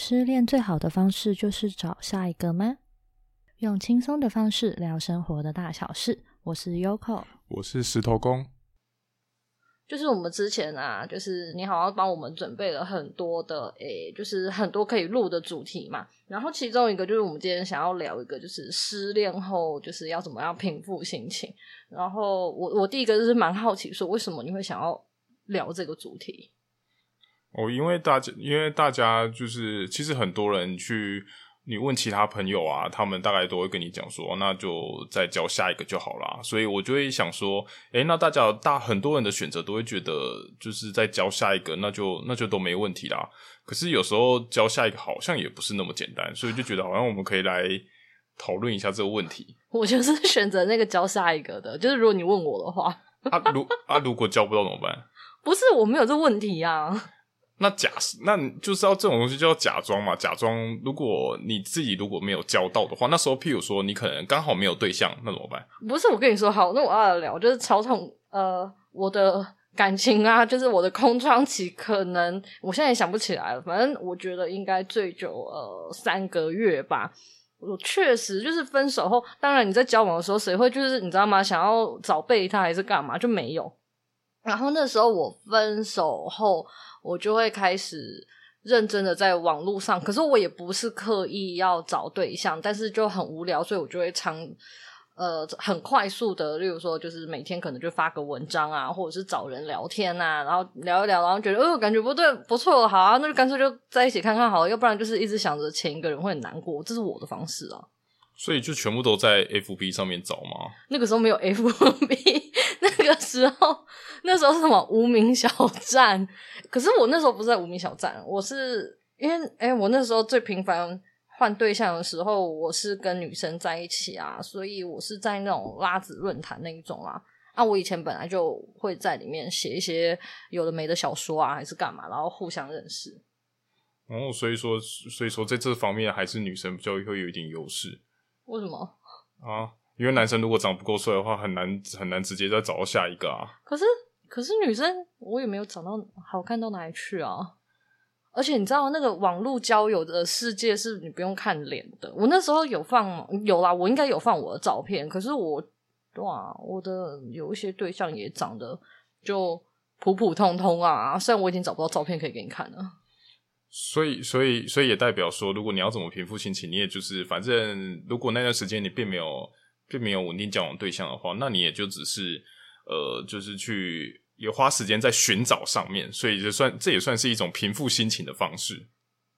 失恋最好的方式就是找下一个吗？用轻松的方式聊生活的大小事。我是 Yoko，我是石头公。就是我们之前啊，就是你好像帮我们准备了很多的，诶、欸，就是很多可以录的主题嘛。然后其中一个就是我们今天想要聊一个，就是失恋后就是要怎么样平复心情。然后我我第一个就是蛮好奇，说为什么你会想要聊这个主题？哦，因为大家，因为大家就是，其实很多人去，你问其他朋友啊，他们大概都会跟你讲说，那就再教下一个就好啦。所以我就会想说，诶，那大家大很多人的选择都会觉得，就是再教下一个，那就那就都没问题啦。可是有时候教下一个好像也不是那么简单，所以就觉得好像我们可以来讨论一下这个问题。我就是选择那个教下一个的，就是如果你问我的话，啊如啊如果教不到怎么办？不是我没有这问题啊。那假，那你就是要这种东西就要假装嘛。假装，如果你自己如果没有交到的话，那时候譬如说你可能刚好没有对象，那怎么办？不是，我跟你说好，那我要聊就是超痛呃，我的感情啊，就是我的空窗期，可能我现在也想不起来了。反正我觉得应该最久呃三个月吧。我确实就是分手后，当然你在交往的时候，谁会就是你知道吗？想要找备胎还是干嘛就没有。然后那时候我分手后。我就会开始认真的在网络上，可是我也不是刻意要找对象，但是就很无聊，所以我就会常呃很快速的，例如说就是每天可能就发个文章啊，或者是找人聊天啊，然后聊一聊，然后觉得哦感觉不对不错，好啊，那就干脆就在一起看看好了，要不然就是一直想着前一个人会很难过，这是我的方式啊。所以就全部都在 FB 上面找吗？那个时候没有 FB，那个时候那时候是什么无名小站？可是我那时候不是在无名小站，我是因为哎、欸，我那时候最频繁换对象的时候，我是跟女生在一起啊，所以我是在那种拉子论坛那一种啊。啊，我以前本来就会在里面写一些有的没的小说啊，还是干嘛，然后互相认识。哦，所以说，所以说在这方面还是女生比较会有一点优势。为什么啊？因为男生如果长不够帅的话，很难很难直接再找到下一个啊。可是可是女生我也没有长到好看到哪里去啊。而且你知道那个网络交友的世界是你不用看脸的。我那时候有放有啦，我应该有放我的照片。可是我哇，我的有一些对象也长得就普普通通啊。虽然我已经找不到照片可以给你看了。所以，所以，所以也代表说，如果你要怎么平复心情，你也就是，反正如果那段时间你并没有，并没有稳定交往对象的话，那你也就只是，呃，就是去也花时间在寻找上面，所以就算这也算是一种平复心情的方式。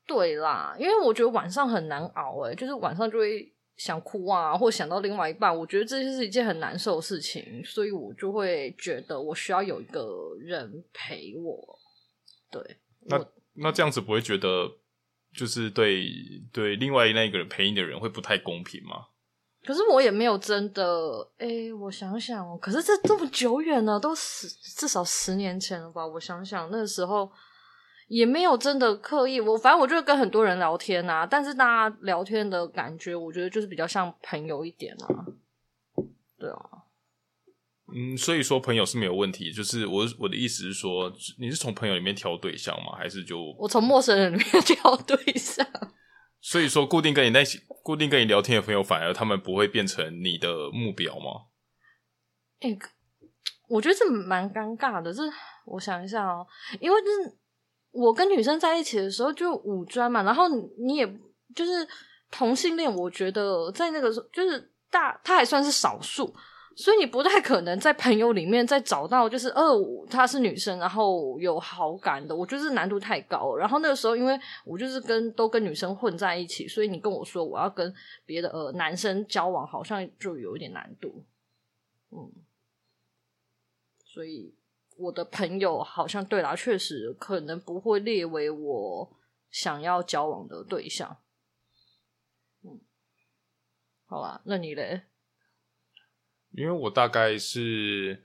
对啦，因为我觉得晚上很难熬，诶，就是晚上就会想哭啊，或想到另外一半，我觉得这是一件很难受的事情，所以我就会觉得我需要有一个人陪我。对，那。那这样子不会觉得，就是对对另外那个人陪你的人会不太公平吗？可是我也没有真的，哎、我想想，可是这这么久远了，都十至少十年前了吧？我想想，那时候也没有真的刻意，我反正我就跟很多人聊天啊，但是大家聊天的感觉，我觉得就是比较像朋友一点啊，对啊。嗯，所以说朋友是没有问题，就是我我的意思是说，你是从朋友里面挑对象吗？还是就我从陌生人里面 挑对象？所以说，固定跟你在一起、固定跟你聊天的朋友，反而他们不会变成你的目标吗？哎、欸，我觉得这蛮尴尬的。这我想一下哦，因为就是我跟女生在一起的时候就五专嘛，然后你也就是同性恋，我觉得在那个时候就是大，他还算是少数。所以你不太可能在朋友里面再找到就是哦，她是女生，然后有好感的，我觉得难度太高。然后那个时候，因为我就是跟都跟女生混在一起，所以你跟我说我要跟别的呃男生交往，好像就有一点难度。嗯，所以我的朋友好像对啦，确实可能不会列为我想要交往的对象。嗯，好吧，那你嘞？因为我大概是，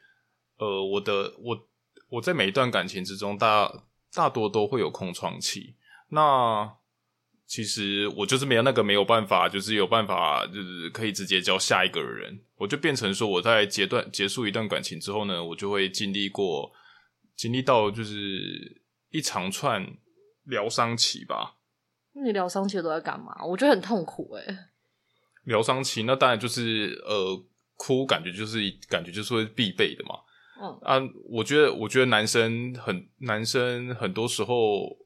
呃，我的我我在每一段感情之中大，大大多都会有空窗期。那其实我就是没有那个没有办法，就是有办法，就是可以直接交下一个人。我就变成说，我在阶段结束一段感情之后呢，我就会经历过，经历到就是一长串疗伤期吧。你疗伤期都在干嘛？我觉得很痛苦哎、欸。疗伤期那当然就是呃哭，感觉就是感觉就是会必备的嘛。嗯啊，我觉得我觉得男生很男生很多时候，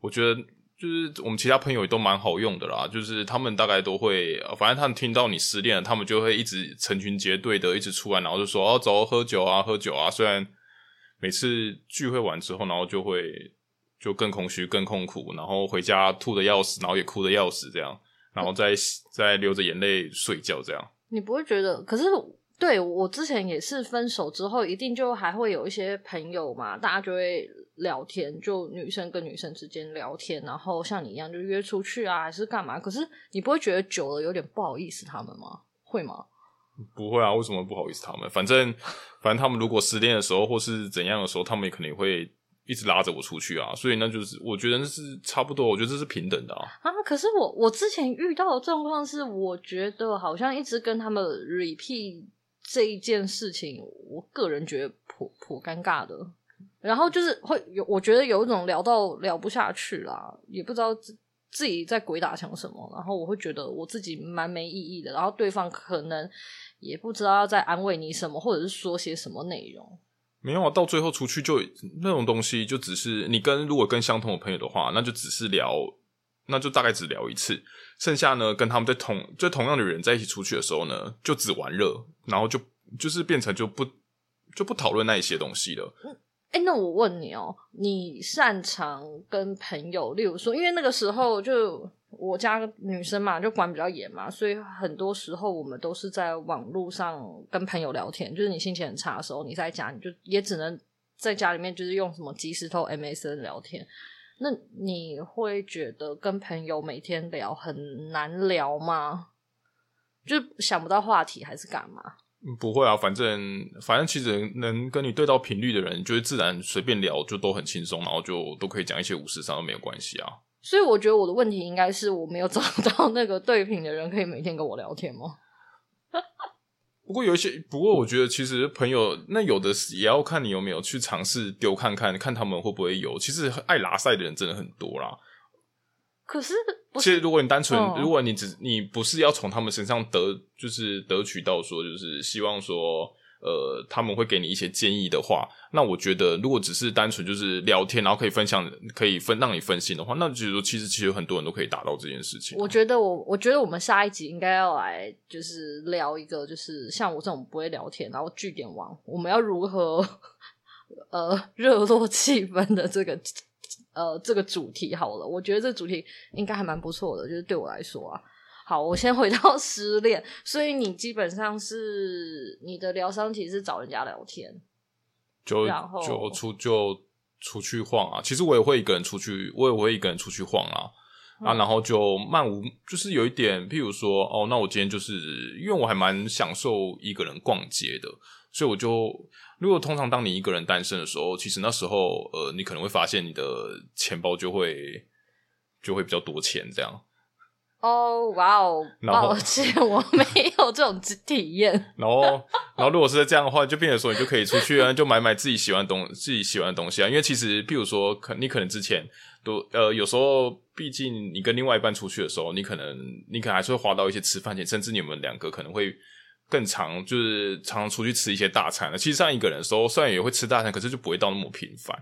我觉得就是我们其他朋友也都蛮好用的啦。就是他们大概都会，反正他们听到你失恋了，他们就会一直成群结队的一直出来，然后就说哦走喝酒啊喝酒啊。虽然每次聚会完之后，然后就会就更空虚更痛苦，然后回家吐的要死，然后也哭的要死这样。然后再再流着眼泪睡觉，这样你不会觉得？可是对我之前也是分手之后，一定就还会有一些朋友嘛，大家就会聊天，就女生跟女生之间聊天，然后像你一样就约出去啊，还是干嘛？可是你不会觉得久了有点不好意思他们吗？会吗？不会啊，为什么不好意思他们？反正反正他们如果失恋的时候或是怎样的时候，他们也肯定会。一直拉着我出去啊，所以那就是我觉得那是差不多，我觉得这是平等的啊。啊，可是我我之前遇到的状况是，我觉得好像一直跟他们 repeat 这一件事情，我个人觉得颇颇尴尬的。然后就是会有，我觉得有一种聊到聊不下去啦，也不知道自自己在鬼打墙什么，然后我会觉得我自己蛮没意义的，然后对方可能也不知道要再安慰你什么，或者是说些什么内容。没有啊，到最后出去就那种东西，就只是你跟如果跟相同的朋友的话，那就只是聊，那就大概只聊一次。剩下呢，跟他们在同在同样的人在一起出去的时候呢，就只玩乐，然后就就是变成就不就不讨论那一些东西了。哎，那我问你哦，你擅长跟朋友，例如说，因为那个时候就。我家女生嘛，就管比较严嘛，所以很多时候我们都是在网络上跟朋友聊天。就是你心情很差的时候，你在家你就也只能在家里面，就是用什么即时通、MSN 聊天。那你会觉得跟朋友每天聊很难聊吗？就想不到话题还是干嘛？不会啊，反正反正其实能跟你对到频率的人，就是自然随便聊就都很轻松，然后就都可以讲一些无事上都没有关系啊。所以我觉得我的问题应该是我没有找到 那个对频的人，可以每天跟我聊天吗？不过有一些，不过我觉得其实朋友那有的也要看你有没有去尝试丢看看，看他们会不会有。其实爱拉赛的人真的很多啦。可是，其实如果你单纯，如果你只你不是要从他们身上得，就是得取到说，就是希望说。呃，他们会给你一些建议的话，那我觉得如果只是单纯就是聊天，然后可以分享，可以分让你分心的话，那就是说其实其实很多人都可以达到这件事情。我觉得我我觉得我们下一集应该要来就是聊一个，就是像我这种不会聊天，然后据点王，我们要如何 呃热络气氛的这个呃这个主题好了。我觉得这个主题应该还蛮不错的，就是对我来说啊。好，我先回到失恋，所以你基本上是你的疗伤其实是找人家聊天，就然后就出就出去晃啊。其实我也会一个人出去，我也会一个人出去晃啊、嗯、啊，然后就漫无，就是有一点，譬如说，哦，那我今天就是因为我还蛮享受一个人逛街的，所以我就如果通常当你一个人单身的时候，其实那时候呃，你可能会发现你的钱包就会就会比较多钱这样。哦，哇哦，抱歉，我没有这种体验。然后，然后如果是这样的话，就变成说你就可以出去啊，就买买自己喜欢的东自己喜欢的东西啊。因为其实，譬如说，可你可能之前都呃，有时候毕竟你跟另外一半出去的时候，你可能你可能还是会花到一些吃饭钱，甚至你们两个可能会更常就是常常出去吃一些大餐了。其实上一个人的时候，虽然也会吃大餐，可是就不会到那么频繁。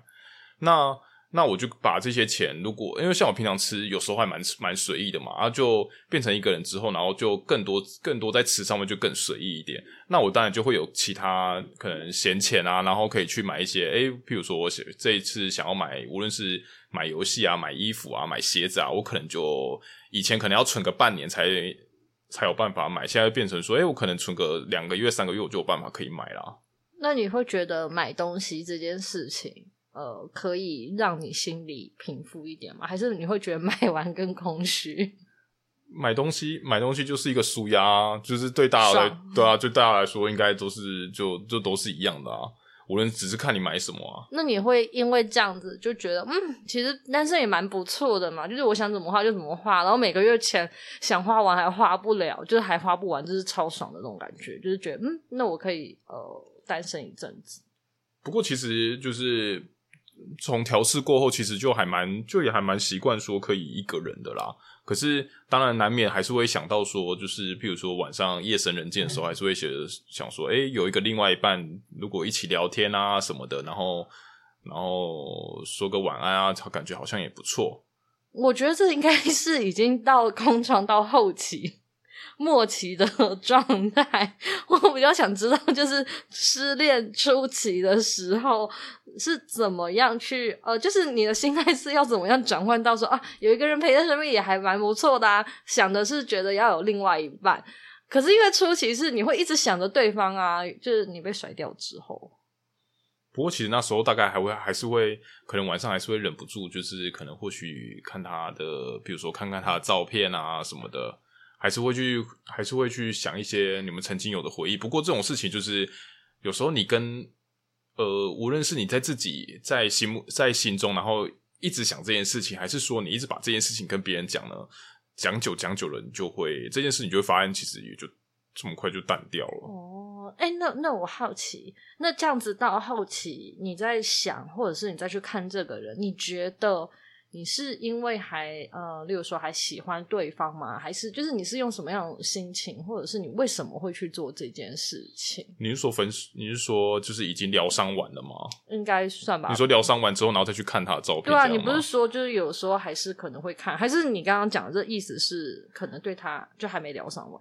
那。那我就把这些钱，如果因为像我平常吃，有时候还蛮蛮随意的嘛，然后就变成一个人之后，然后就更多更多在吃上面就更随意一点。那我当然就会有其他可能闲钱啊，然后可以去买一些，诶，譬如说我这一次想要买，无论是买游戏啊、买衣服啊、买鞋子啊，我可能就以前可能要存个半年才才有办法买，现在变成说，诶，我可能存个两个月、三个月，我就有办法可以买啦。那你会觉得买东西这件事情？呃，可以让你心里平复一点吗？还是你会觉得买完更空虚？买东西，买东西就是一个舒压，就是对大家来，爽对啊，对大家来说，应该都是就就都是一样的啊。无论只是看你买什么啊。那你会因为这样子就觉得，嗯，其实单身也蛮不错的嘛。就是我想怎么花就怎么花，然后每个月钱想花完还花不了，就是还花不完，就是超爽的那种感觉。就是觉得，嗯，那我可以呃单身一阵子。不过其实就是。从调试过后，其实就还蛮就也还蛮习惯说可以一个人的啦。可是当然难免还是会想到说，就是譬如说晚上夜深人静的时候，还是会想说，哎、欸，有一个另外一半，如果一起聊天啊什么的，然后然后说个晚安啊，感觉好像也不错。我觉得这应该是已经到空窗到后期。末期的 状态，我比较想知道，就是失恋初期的时候是怎么样去，呃，就是你的心态是要怎么样转换到说 啊，有一个人陪在身边也还蛮不错的啊。想的是觉得要有另外一半，可是因为初期是你会一直想着对方啊，就是你被甩掉之后。不过其实那时候大概还会还是会，可能晚上还是会忍不住，就是可能或许看他的，比如说看看他的照片啊什么的。还是会去，还是会去想一些你们曾经有的回忆。不过这种事情就是，有时候你跟呃，无论是你在自己在心目在心中，然后一直想这件事情，还是说你一直把这件事情跟别人讲呢，讲久讲久了，你就会这件事，你就会发现其实也就这么快就淡掉了。哦，哎，那那我好奇，那这样子到后期你在想，或者是你再去看这个人，你觉得？你是因为还呃，例如说还喜欢对方吗？还是就是你是用什么样的心情，或者是你为什么会去做这件事情？你是说分？你是说就是已经疗伤完了吗？应该算吧。你说疗伤完之后，然后再去看他的照片？对啊，你不是说就是有时候还是可能会看，还是你刚刚讲的这意思是可能对他就还没疗伤完？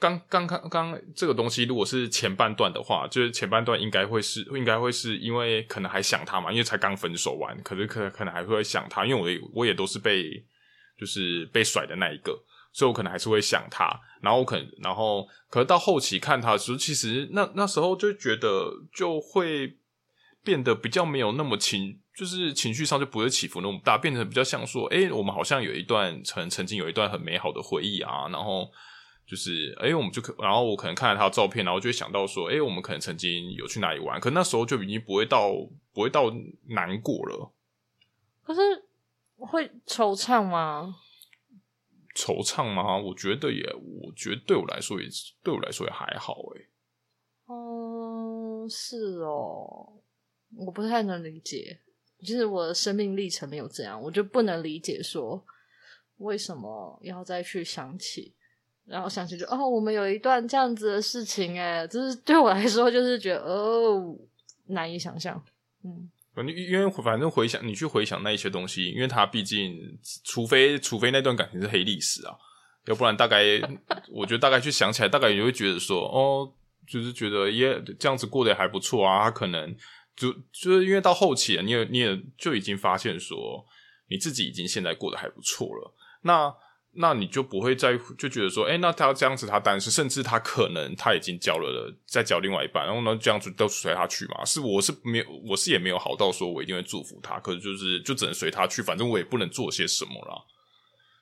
刚刚刚刚这个东西，如果是前半段的话，就是前半段应该会是，应该会是因为可能还想他嘛，因为才刚分手完，可是可可能还会想他，因为我我也都是被就是被甩的那一个，所以我可能还是会想他，然后我可能然后可是到后期看他的时候，其实那那时候就觉得就会变得比较没有那么情，就是情绪上就不会起伏那么大，变得比较像说，诶，我们好像有一段曾曾经有一段很美好的回忆啊，然后。就是，哎、欸，我们就可，然后我可能看了他的照片，然后就会想到说，哎、欸，我们可能曾经有去哪里玩，可那时候就已经不会到，不会到难过了。可是会惆怅吗？惆怅吗？我觉得也，我觉得对我来说也，对我来说也还好，哎。嗯，是哦，我不太能理解，就是我的生命历程没有这样，我就不能理解说为什么要再去想起。然后想起就哦，我们有一段这样子的事情，哎，就是对我来说，就是觉得哦，难以想象。嗯，反正因为反正回想你去回想那一些东西，因为他毕竟，除非除非那段感情是黑历史啊，要不然大概我觉得大概去想起来，大概也会觉得说哦，就是觉得耶，这样子过得还不错啊。他可能就就是因为到后期，你也你也就已经发现说，你自己已经现在过得还不错了。那。那你就不会再就觉得说，哎、欸，那他这样子他单身，甚至他可能他已经交了了，再交另外一半，然后呢这样子都随他去嘛？是我是没有，我是也没有好到说我一定会祝福他，可是就是就只能随他去，反正我也不能做些什么啦。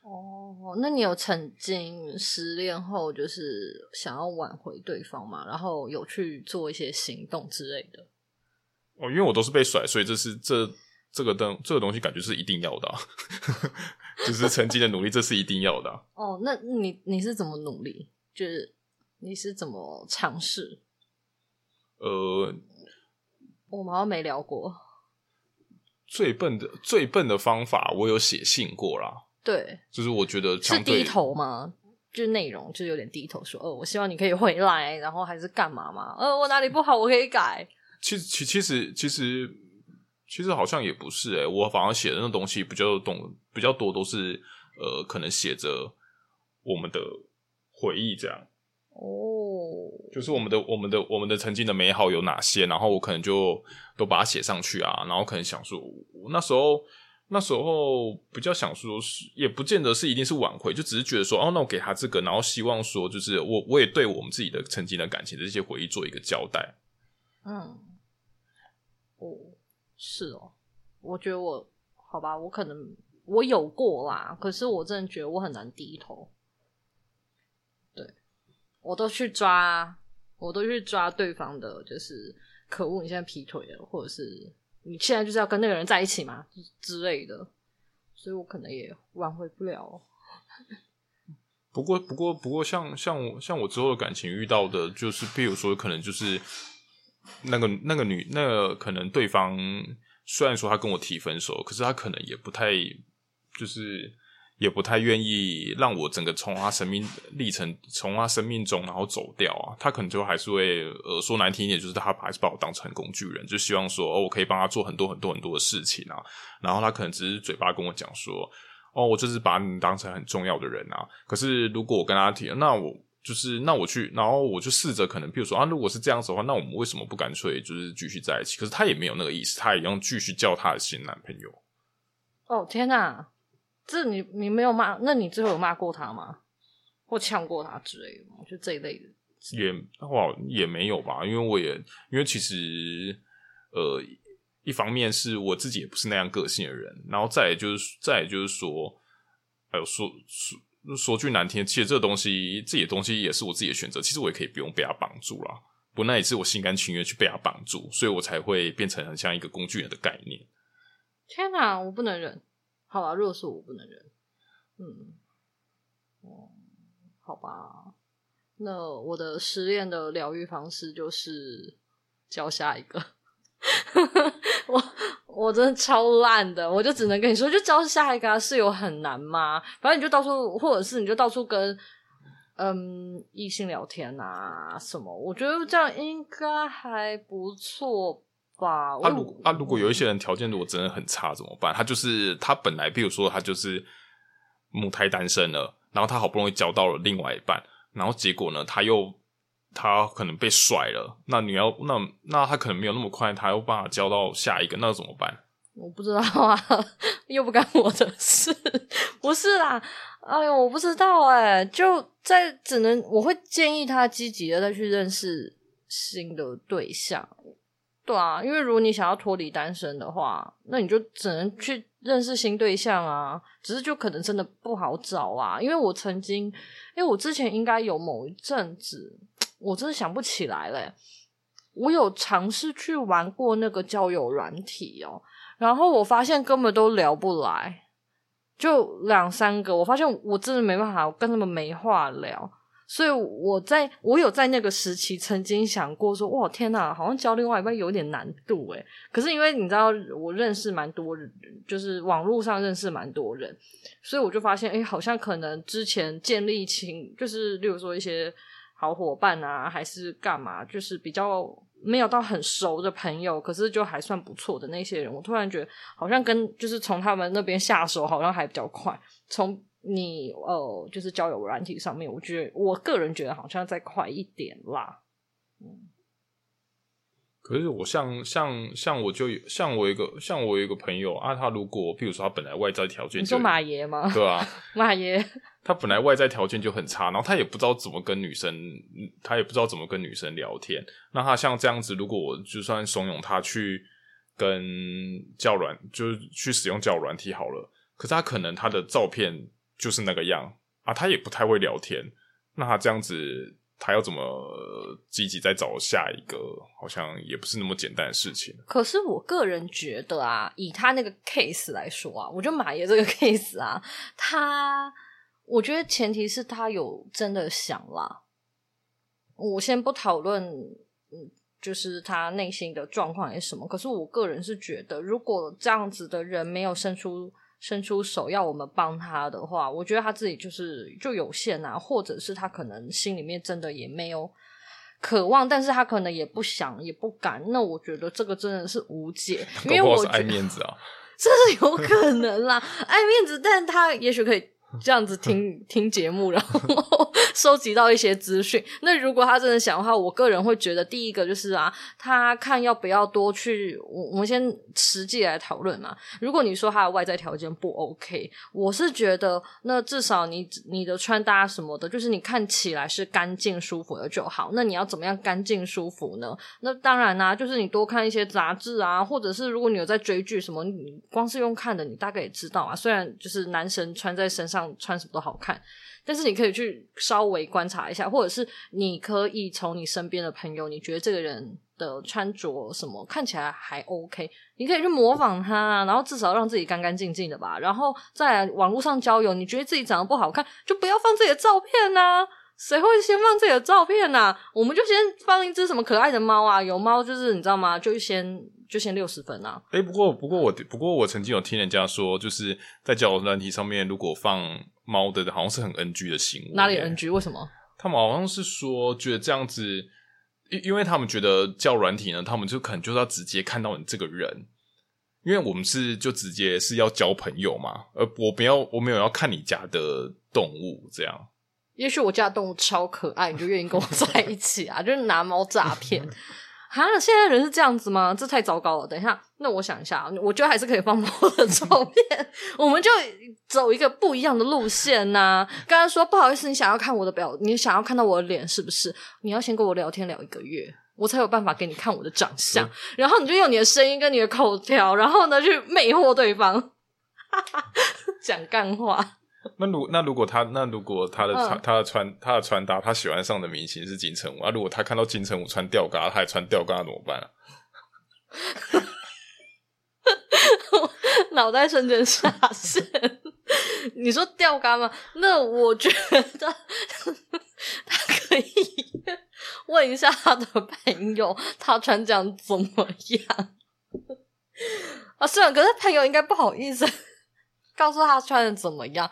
哦，那你有曾经失恋后就是想要挽回对方嘛？然后有去做一些行动之类的？哦，因为我都是被甩，所以这是这这个东这个东西感觉是一定要的、啊。就是曾经的努力，这是一定要的、啊。哦，那你你是怎么努力？就是你是怎么尝试？呃，我们好像没聊过。最笨的最笨的方法，我有写信过啦。对，就是我觉得是低头吗？就是内容，就是有点低头说，哦，我希望你可以回来，然后还是干嘛嘛？呃，我哪里不好，我可以改。其实，其其实其实。其实好像也不是诶、欸，我反而写的那东西比较懂，比较多都是呃，可能写着我们的回忆这样。哦，就是我们的、我们的、我们的曾经的美好有哪些，然后我可能就都把它写上去啊，然后可能想说，那时候那时候比较想说是，也不见得是一定是挽回，就只是觉得说，哦，那我给他这个，然后希望说，就是我我也对我们自己的曾经的感情的这些回忆做一个交代。嗯，哦。是哦，我觉得我好吧，我可能我有过啦，可是我真的觉得我很难低头。对，我都去抓，我都去抓对方的，就是可恶，你现在劈腿了，或者是你现在就是要跟那个人在一起嘛之类的，所以我可能也挽回不了。不过，不过，不过像，像像我像我之后的感情遇到的，就是譬如说，可能就是。那个那个女那个可能对方虽然说他跟我提分手，可是他可能也不太就是。也不太愿意让我整个从他生命历程，从他生命中然后走掉啊，他可能就还是会呃说难听一点，就是他还是把我当成工具人，就希望说哦，我可以帮他做很多很多很多的事情啊，然后他可能只是嘴巴跟我讲说哦，我就是把你当成很重要的人啊，可是如果我跟他提，那我就是那我去，然后我就试着可能，比如说啊，如果是这样子的话，那我们为什么不干脆就是继续在一起？可是他也没有那个意思，他也要继续叫他的新男朋友。哦天哪！这你你没有骂，那你最后有骂过他吗？或呛过他之类的吗？就这一类的，也哇也没有吧，因为我也因为其实呃，一方面是我自己也不是那样个性的人，然后再就是再就是说，还有说说说句难听，其实这个东西自己的东西也是我自己的选择，其实我也可以不用被他绑住啦，不那也是我心甘情愿去被他绑住，所以我才会变成很像一个工具人的概念。天哪，我不能忍。好吧，若是我不能忍，嗯，哦，好吧，那我的失恋的疗愈方式就是交下一个，我我真的超烂的，我就只能跟你说，就交下一个啊，室友很难吗？反正你就到处，或者是你就到处跟嗯异性聊天啊什么，我觉得这样应该还不错。吧，他如啊，如果有一些人条件如果真的很差怎么办？他就是他本来，比如说他就是母胎单身了，然后他好不容易交到了另外一半，然后结果呢，他又他可能被甩了。那你要那那他可能没有那么快，他又办法交到下一个，那怎么办？我不知道啊，又不干我的事，不是啦。哎呦，我不知道哎、就在只能我会建议他积极的再去认识新的对象。对啊，因为如果你想要脱离单身的话，那你就只能去认识新对象啊。只是就可能真的不好找啊。因为我曾经，因为我之前应该有某一阵子，我真的想不起来嘞。我有尝试去玩过那个交友软体哦，然后我发现根本都聊不来，就两三个，我发现我真的没办法，跟他们没话聊。所以我在我有在那个时期曾经想过说，哇天呐，好像交另外一半有点难度诶。可是因为你知道，我认识蛮多人，就是网络上认识蛮多人，所以我就发现，诶，好像可能之前建立情，就是例如说一些好伙伴啊，还是干嘛，就是比较没有到很熟的朋友，可是就还算不错的那些人，我突然觉得好像跟就是从他们那边下手，好像还比较快，从。你呃，就是交友软体上面，我觉得我个人觉得好像再快一点啦。嗯，可是我像像像我就像我一个像我有一个朋友啊，他如果譬如说他本来外在条件，你说马爷吗？对啊，马爷，他本来外在条件就很差，然后他也不知道怎么跟女生，他也不知道怎么跟女生聊天。那他像这样子，如果我就算怂恿他去跟教软，就是去使用教软体好了，可是他可能他的照片。就是那个样啊，他也不太会聊天。那他这样子，他要怎么积极再找下一个？好像也不是那么简单的事情。可是我个人觉得啊，以他那个 case 来说啊，我觉得马爷这个 case 啊，他我觉得前提是他有真的想啦。我先不讨论，嗯，就是他内心的状况是什么。可是我个人是觉得，如果这样子的人没有生出。伸出手要我们帮他的话，我觉得他自己就是就有限啊，或者是他可能心里面真的也没有渴望，但是他可能也不想也不敢。那我觉得这个真的是无解，因为我是爱面子啊，这是有可能啦，爱面子，但他也许可以。这样子听听节目，然后 收集到一些资讯。那如果他真的想的话，我个人会觉得，第一个就是啊，他看要不要多去。我我们先实际来讨论嘛。如果你说他的外在条件不 OK，我是觉得，那至少你你的穿搭什么的，就是你看起来是干净舒服的就好。那你要怎么样干净舒服呢？那当然啦、啊，就是你多看一些杂志啊，或者是如果你有在追剧什么，你光是用看的，你大概也知道啊。虽然就是男神穿在身上。穿什么都好看，但是你可以去稍微观察一下，或者是你可以从你身边的朋友，你觉得这个人的穿着什么看起来还 OK，你可以去模仿他，然后至少让自己干干净净的吧。然后在网络上交友，你觉得自己长得不好看，就不要放自己的照片啊。谁会先放自己的照片呐、我们就先放一只什么可爱的猫啊，有猫就是你知道吗？就先就先六十分啊。哎、欸，不过不过我不过我曾经有听人家说，就是在交友软体上面，如果放猫的，好像是很 NG 的行为。哪里 NG？为什么？他们好像是说觉得这样子，因因为他们觉得交友软体呢，他们就可能就是要直接看到你这个人，因为我们是就直接是要交朋友嘛，而我不要我没有要看你家的动物这样。也许我家的动物超可爱，你就愿意跟我在一起啊？就是拿猫诈骗 啊？现在人是这样子吗？这太糟糕了！等一下，那我想一下，我觉得还是可以放我的照 片。我们就走一个不一样的路线呐、啊。刚刚说不好意思，你想要看我的表，你想要看到我的脸是不是？你要先跟我聊天聊一个月，我才有办法给你看我的长相。然后你就用你的声音跟你的口条，然后呢去魅惑对方，讲干话。那如那如果他那如果他的穿、嗯、他的穿他的穿搭他喜欢上的明星是金城武啊，如果他看到金城武穿吊嘎，他还穿吊嘎怎么办啊？脑袋瞬间下线。你说吊嘎吗？那我觉得 他可以问一下他的朋友，他穿这样怎么样？啊，是啊，可是朋友应该不好意思。告诉他穿的怎么样？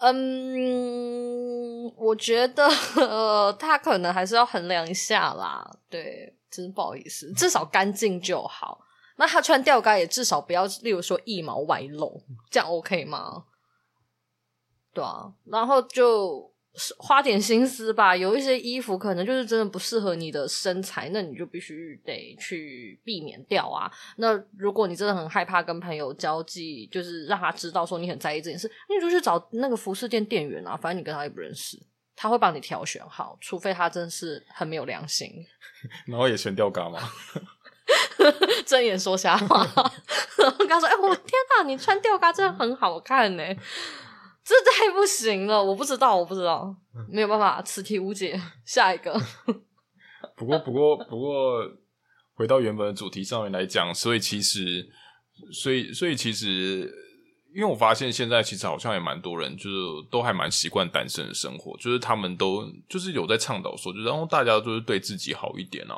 嗯，我觉得、呃、他可能还是要衡量一下啦。对，真不好意思，至少干净就好。那他穿吊带也至少不要，例如说一毛外露，这样 OK 吗？对啊，然后就。花点心思吧，有一些衣服可能就是真的不适合你的身材，那你就必须得去避免掉啊。那如果你真的很害怕跟朋友交际，就是让他知道说你很在意这件事，那你就去找那个服饰店店员啊，反正你跟他也不认识，他会帮你挑选好，除非他真的是很没有良心。然后也选吊嘎吗？睁眼说瞎话。然后跟他说：“哎、欸，我天哪，你穿吊嘎真的很好看呢。”这太不行了，我不知道，我不知道，没有办法，此题无解。下一个。不过，不过，不过，回到原本的主题上面来讲，所以其实，所以，所以其实，因为我发现现在其实好像也蛮多人，就是都还蛮习惯单身的生活，就是他们都就是有在倡导说，就是然后大家就是对自己好一点啊。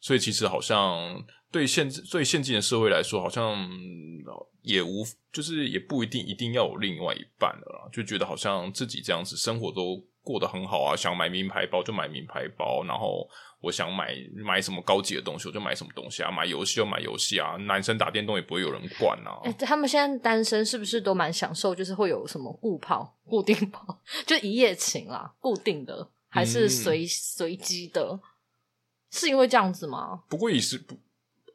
所以其实好像对现对现今的社会来说，好像也无就是也不一定一定要有另外一半了啦，就觉得好像自己这样子生活都过得很好啊，想买名牌包就买名牌包，然后我想买买什么高级的东西我就买什么东西啊，买游戏就买游戏啊，男生打电动也不会有人管啊。欸，他们现在单身是不是都蛮享受？就是会有什么固炮、固定炮，就一夜情啦，固定的还是随随机的？是因为这样子吗？不过也是不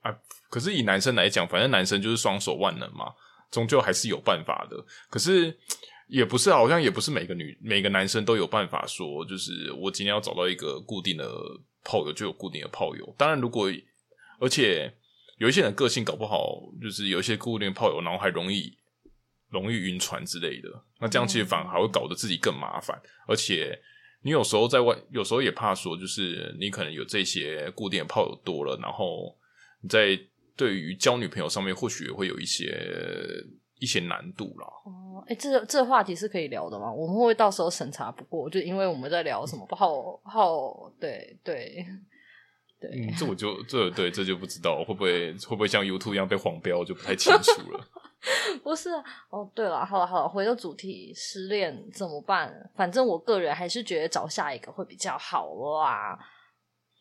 啊，可是以男生来讲，反正男生就是双手万能嘛，终究还是有办法的。可是也不是，好像也不是每个女每个男生都有办法说，就是我今天要找到一个固定的炮友，就有固定的炮友。当然，如果而且有一些人个性搞不好，就是有一些固定的炮友，然后还容易容易晕船之类的，那这样其实反而还会搞得自己更麻烦，而且。你有时候在外，有时候也怕说，就是你可能有这些固定的炮友多了，然后你在对于交女朋友上面，或许也会有一些一些难度啦。哦，哎、欸，这这话题是可以聊的吗？我们会不会到时候审查不过？就因为我们在聊什么不好好？对对对，嗯，这我就这对这就不知道会不会会不会像 YouTube 一样被黄标，就不太清楚了。不是哦，对了，好了好了，回到主题，失恋怎么办？反正我个人还是觉得找下一个会比较好啦。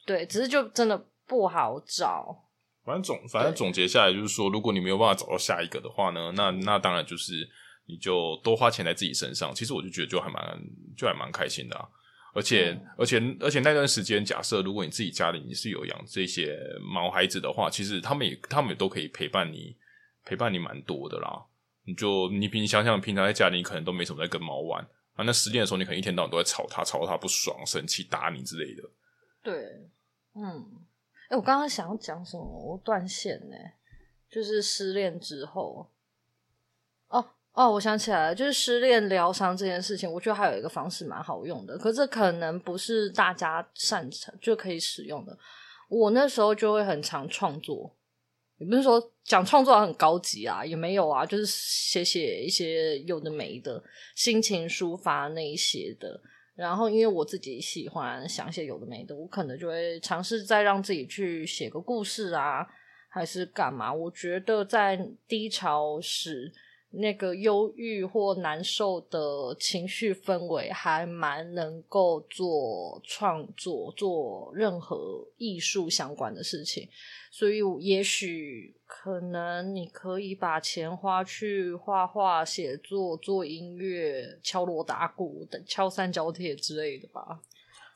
对，只是就真的不好找。反正总反正总结下来就是说，如果你没有办法找到下一个的话呢，那那当然就是你就多花钱在自己身上。其实我就觉得就还蛮就还蛮开心的啊。而且、嗯、而且而且那段时间，假设如果你自己家里你是有养这些毛孩子的话，其实他们也他们也都可以陪伴你。陪伴你蛮多的啦，你就你平想想，平常在家里你可能都没什么在跟猫玩啊。那失恋的时候，你可能一天到晚都在吵他，吵到他不爽、生气、打你之类的。对，嗯，哎、我刚刚想要讲什么，我断线呢。就是失恋之后，哦哦，我想起来了，就是失恋疗伤这件事情，我觉得还有一个方式蛮好用的，可是可能不是大家擅长就可以使用的。我那时候就会很常创作。也不是说讲创作很高级啊，也没有啊，就是写写一些有的没的心情抒发那一些的。然后因为我自己喜欢想写有的没的，我可能就会尝试再让自己去写个故事啊，还是干嘛？我觉得在低潮时。那个忧郁或难受的情绪氛围，还蛮能够做创作、做任何艺术相关的事情。所以，也许可能你可以把钱花去画画、写作、做音乐、敲锣打鼓、等敲三角铁之类的吧。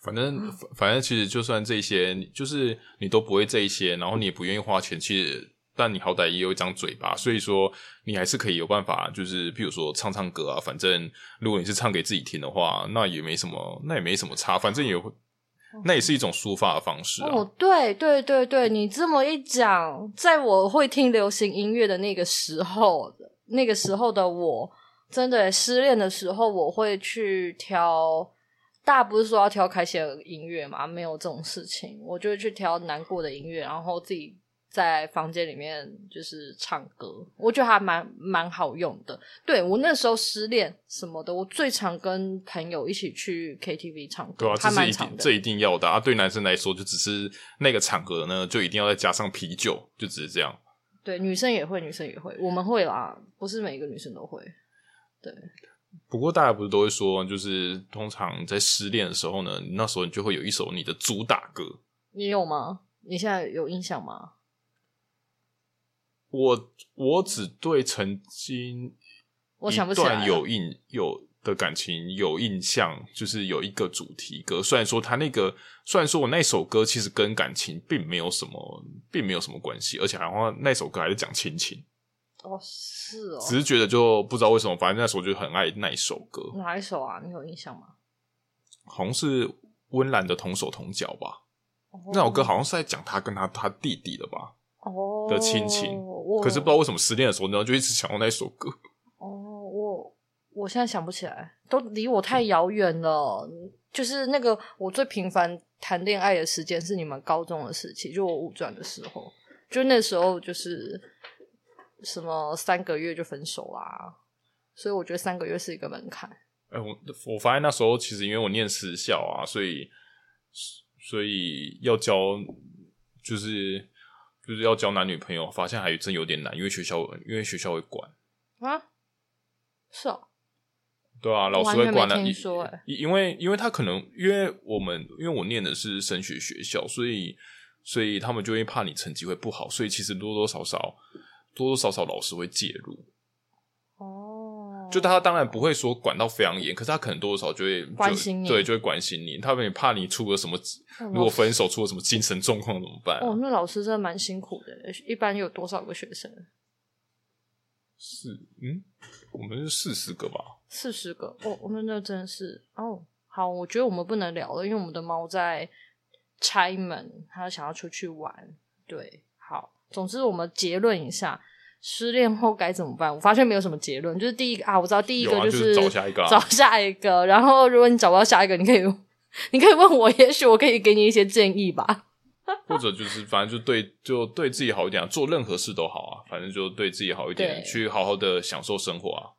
反正，反正，其实就算这些，就是你都不会这一些，然后你也不愿意花钱，其实。但你好歹也有一张嘴巴，所以说你还是可以有办法，就是譬如说唱唱歌啊。反正如果你是唱给自己听的话，那也没什么，那也没什么差。反正也会，那也是一种抒发的方式啊。哦，对对对对，你这么一讲，在我会听流行音乐的那个时候，那个时候的我，真的失恋的时候，我会去挑。大家不是说要挑开心的音乐嘛？没有这种事情，我就会去挑难过的音乐，然后自己。在房间里面就是唱歌，我觉得还蛮蛮好用的。对，我那时候失恋什么的，我最常跟朋友一起去 KTV 唱歌，对啊，还蛮常的。这一定要的啊！对男生来说，就只是那个场合呢，就一定要再加上啤酒，就只是这样。对，女生也会，女生也会，我们会啦，不是每一个女生都会。对。不过大家不是都会说，就是通常在失恋的时候呢，那时候你就会有一首你的主打歌。你有吗？你现在有印象吗？我我只对曾经一段有印有的感情有印象，就是有一个主题歌。虽然说他那个，虽然说我那首歌其实跟感情并没有什么，并没有什么关系，而且好像那首歌还是讲亲情。哦，是哦。只是觉得就不知道为什么，反正那时候就很爱那一首歌。哪一首啊？你有印象吗？好像是温岚的同手同脚吧。哦。那首歌好像是在讲他跟他他弟弟的吧。哦。的亲情。可是不知道为什么失恋的时候，然后就一直想到那首歌。哦，我我现在想不起来，都离我太遥远了。就是那个我最频繁谈恋爱的时间是你们高中的时期，就我五专的时候，就那时候就是什么三个月就分手啦。所以我觉得三个月是一个门槛。哎、欸，我我发现那时候其实因为我念私校啊，所以所以要交就是。就是要交男女朋友，发现还真有点难，因为学校因为学校会管啊，是哦，对啊，老师会管的、啊。听说欸，因为因为他可能因为我们因为我念的是升学学校，所以所以他们就会怕你成绩会不好，所以其实多多少少多多少少老师会介入。就他当然不会说管到非常严，可是他可能多多少少就会就关心你，对，就会关心你。他们也怕你出了什么，如果分手出了什么精神状况怎么办、啊？哦，那老师真的蛮辛苦的。一般有多少个学生？四嗯，我们是四十个吧？四十个哦，我们那真的是哦。好，我觉得我们不能聊了，因为我们的猫在拆门，它想要出去玩。对，好，总之我们结论一下。失恋后该怎么办？我发现没有什么结论，就是第一个啊，我知道第一个就是，就是找下一个啊，找下一个。然后如果你找不到下一个，你可以你可以问我，也许我可以给你一些建议吧。或者就是反正就对就对自己好一点啊，做任何事都好啊，反正就对自己好一点，去好好的享受生活啊。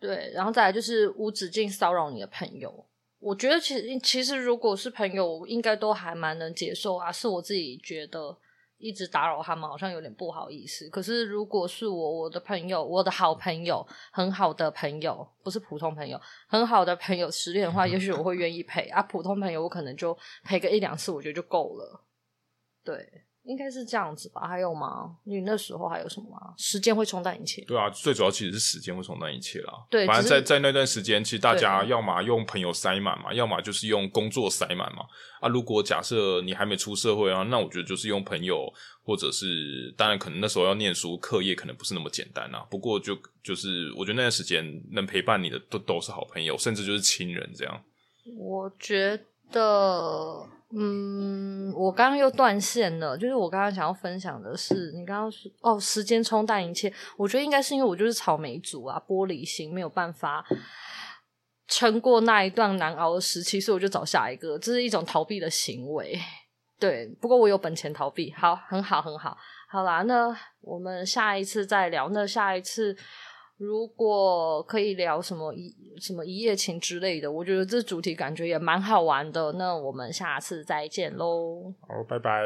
对，然后再来就是无止境骚扰你的朋友，我觉得其实其实如果是朋友，应该都还蛮能接受啊，是我自己觉得。一直打扰他们，好像有点不好意思。可是如果是我，我的朋友，我的好朋友，很好的朋友，不是普通朋友，很好的朋友失恋的话，也许我会愿意陪啊。普通朋友我可能就陪个一两次，我觉得就够了。对。应该是这样子吧？还有吗？你那时候还有什么吗？时间会冲淡一切。对啊，最主要其实是时间会冲淡一切啦。对，反正在在那段时间，其实大家要么用朋友塞满嘛，要么就是用工作塞满嘛。啊，如果假设你还没出社会啊，那我觉得就是用朋友，或者是当然可能那时候要念书，课业可能不是那么简单啊。不过就就是我觉得那段时间能陪伴你的都都是好朋友，甚至就是亲人这样。我觉得。嗯，我刚刚又断线了。就是我刚刚想要分享的是，你刚刚说哦，时间冲淡一切。我觉得应该是因为我就是草莓族啊，玻璃心，没有办法撑过那一段难熬的时期，所以我就找下一个。这是一种逃避的行为。对，不过我有本钱逃避。好，很好，很好。好啦，那我们下一次再聊。那下一次如果可以聊什么一什么一夜情之类的，我觉得这主题感觉也蛮好玩的。那我们下次再见喽！好，拜拜。